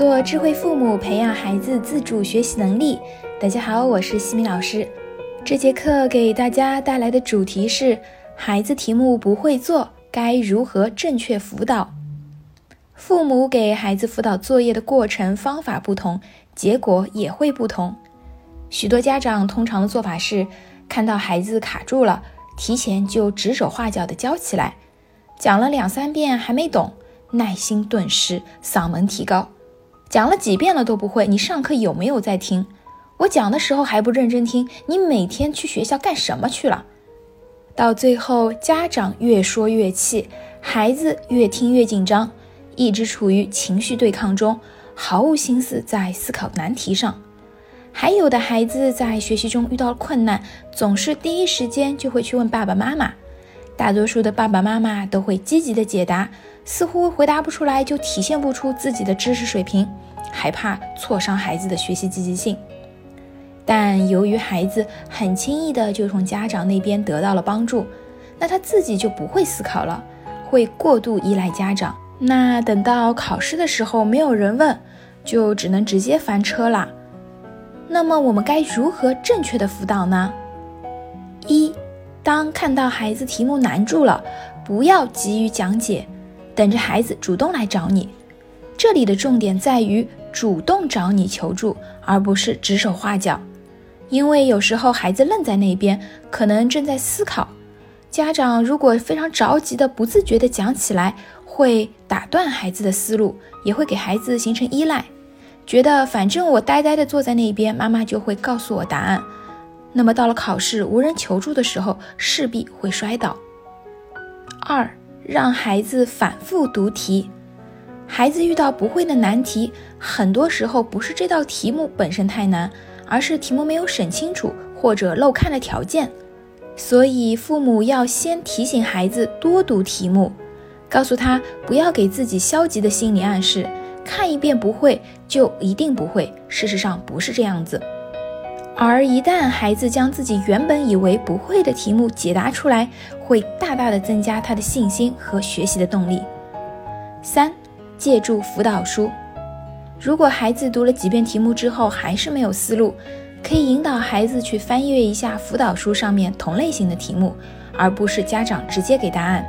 做智慧父母，培养孩子自主学习能力。大家好，我是西米老师。这节课给大家带来的主题是：孩子题目不会做，该如何正确辅导？父母给孩子辅导作业的过程方法不同，结果也会不同。许多家长通常的做法是，看到孩子卡住了，提前就指手画脚的教起来，讲了两三遍还没懂，耐心顿时嗓门提高。讲了几遍了都不会，你上课有没有在听？我讲的时候还不认真听，你每天去学校干什么去了？到最后，家长越说越气，孩子越听越紧张，一直处于情绪对抗中，毫无心思在思考难题上。还有的孩子在学习中遇到困难，总是第一时间就会去问爸爸妈妈。大多数的爸爸妈妈都会积极的解答，似乎回答不出来就体现不出自己的知识水平，害怕挫伤孩子的学习积极性。但由于孩子很轻易的就从家长那边得到了帮助，那他自己就不会思考了，会过度依赖家长。那等到考试的时候没有人问，就只能直接翻车啦。那么我们该如何正确的辅导呢？一当看到孩子题目难住了，不要急于讲解，等着孩子主动来找你。这里的重点在于主动找你求助，而不是指手画脚。因为有时候孩子愣在那边，可能正在思考。家长如果非常着急的、不自觉的讲起来，会打断孩子的思路，也会给孩子形成依赖，觉得反正我呆呆的坐在那边，妈妈就会告诉我答案。那么到了考试无人求助的时候，势必会摔倒。二，让孩子反复读题。孩子遇到不会的难题，很多时候不是这道题目本身太难，而是题目没有审清楚或者漏看了条件。所以父母要先提醒孩子多读题目，告诉他不要给自己消极的心理暗示，看一遍不会就一定不会。事实上不是这样子。而一旦孩子将自己原本以为不会的题目解答出来，会大大的增加他的信心和学习的动力。三，借助辅导书。如果孩子读了几遍题目之后还是没有思路，可以引导孩子去翻阅一下辅导书上面同类型的题目，而不是家长直接给答案。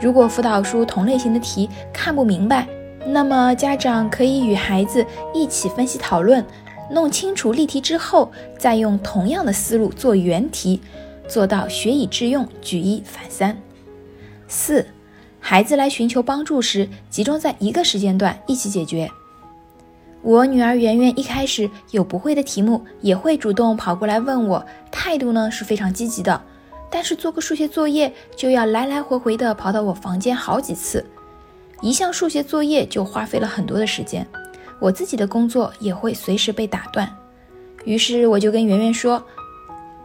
如果辅导书同类型的题看不明白，那么家长可以与孩子一起分析讨论。弄清楚例题之后，再用同样的思路做原题，做到学以致用，举一反三。四，孩子来寻求帮助时，集中在一个时间段一起解决。我女儿圆圆一开始有不会的题目，也会主动跑过来问我，态度呢是非常积极的。但是做个数学作业，就要来来回回的跑到我房间好几次，一项数学作业就花费了很多的时间。我自己的工作也会随时被打断，于是我就跟圆圆说：“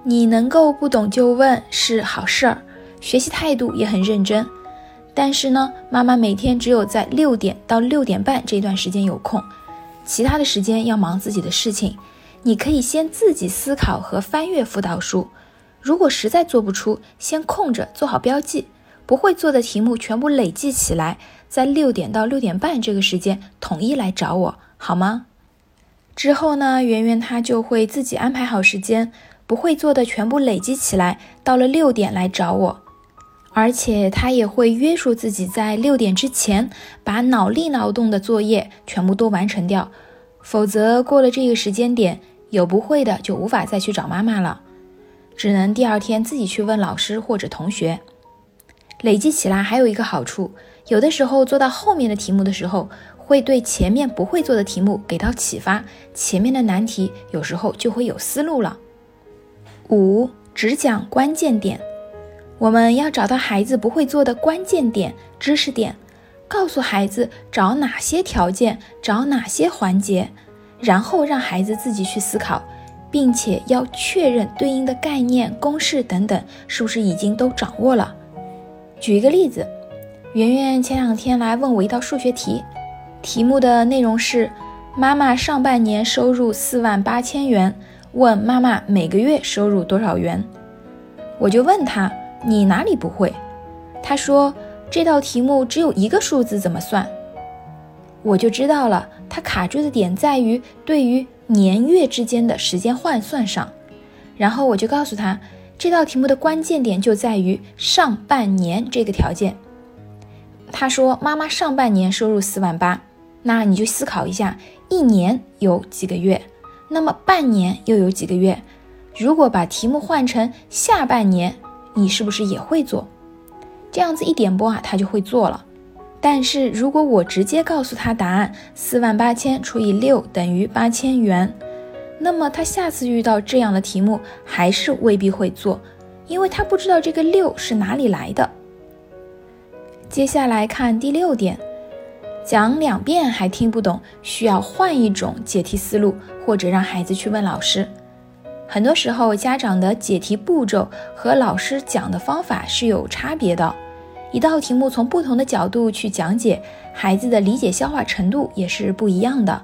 你能够不懂就问是好事儿，学习态度也很认真。但是呢，妈妈每天只有在六点到六点半这段时间有空，其他的时间要忙自己的事情。你可以先自己思考和翻阅辅导书，如果实在做不出，先空着做好标记，不会做的题目全部累计起来。”在六点到六点半这个时间统一来找我好吗？之后呢，圆圆她就会自己安排好时间，不会做的全部累积起来，到了六点来找我。而且她也会约束自己在六点之前把脑力劳动的作业全部都完成掉，否则过了这个时间点，有不会的就无法再去找妈妈了，只能第二天自己去问老师或者同学。累积起来还有一个好处。有的时候做到后面的题目的时候，会对前面不会做的题目给到启发，前面的难题有时候就会有思路了。五，只讲关键点，我们要找到孩子不会做的关键点、知识点，告诉孩子找哪些条件、找哪些环节，然后让孩子自己去思考，并且要确认对应的概念、公式等等是不是已经都掌握了。举一个例子。圆圆前两天来问我一道数学题，题目的内容是：妈妈上半年收入四万八千元，问妈妈每个月收入多少元。我就问他：“你哪里不会？”他说：“这道题目只有一个数字，怎么算？”我就知道了，它卡住的点在于对于年月之间的时间换算上。然后我就告诉他，这道题目的关键点就在于上半年这个条件。他说：“妈妈上半年收入四万八，那你就思考一下，一年有几个月？那么半年又有几个月？如果把题目换成下半年，你是不是也会做？这样子一点拨啊，他就会做了。但是如果我直接告诉他答案，四万八千除以六等于八千元。”那么他下次遇到这样的题目，还是未必会做，因为他不知道这个六是哪里来的。接下来看第六点，讲两遍还听不懂，需要换一种解题思路，或者让孩子去问老师。很多时候，家长的解题步骤和老师讲的方法是有差别的，一道题目从不同的角度去讲解，孩子的理解消化程度也是不一样的。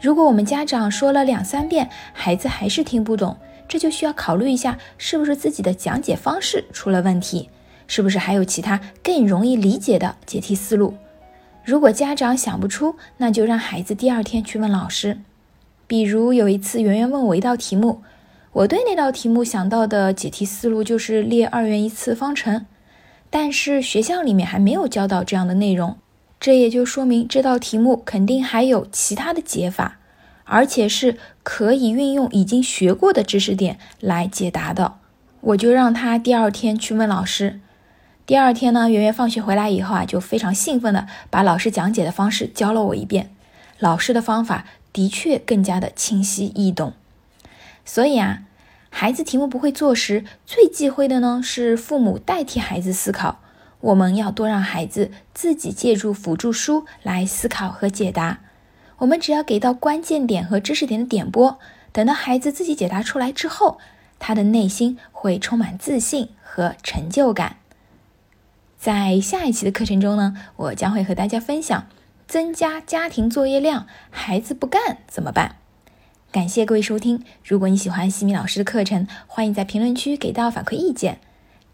如果我们家长说了两三遍，孩子还是听不懂，这就需要考虑一下，是不是自己的讲解方式出了问题，是不是还有其他更容易理解的解题思路？如果家长想不出，那就让孩子第二天去问老师。比如有一次，圆圆问我一道题目，我对那道题目想到的解题思路就是列二元一次方程，但是学校里面还没有教到这样的内容。这也就说明这道题目肯定还有其他的解法，而且是可以运用已经学过的知识点来解答的。我就让他第二天去问老师。第二天呢，圆圆放学回来以后啊，就非常兴奋的把老师讲解的方式教了我一遍。老师的方法的确更加的清晰易懂。所以啊，孩子题目不会做时，最忌讳的呢是父母代替孩子思考。我们要多让孩子自己借助辅助书来思考和解答。我们只要给到关键点和知识点的点拨，等到孩子自己解答出来之后，他的内心会充满自信和成就感。在下一期的课程中呢，我将会和大家分享增加家庭作业量，孩子不干怎么办？感谢各位收听。如果你喜欢西米老师的课程，欢迎在评论区给到反馈意见。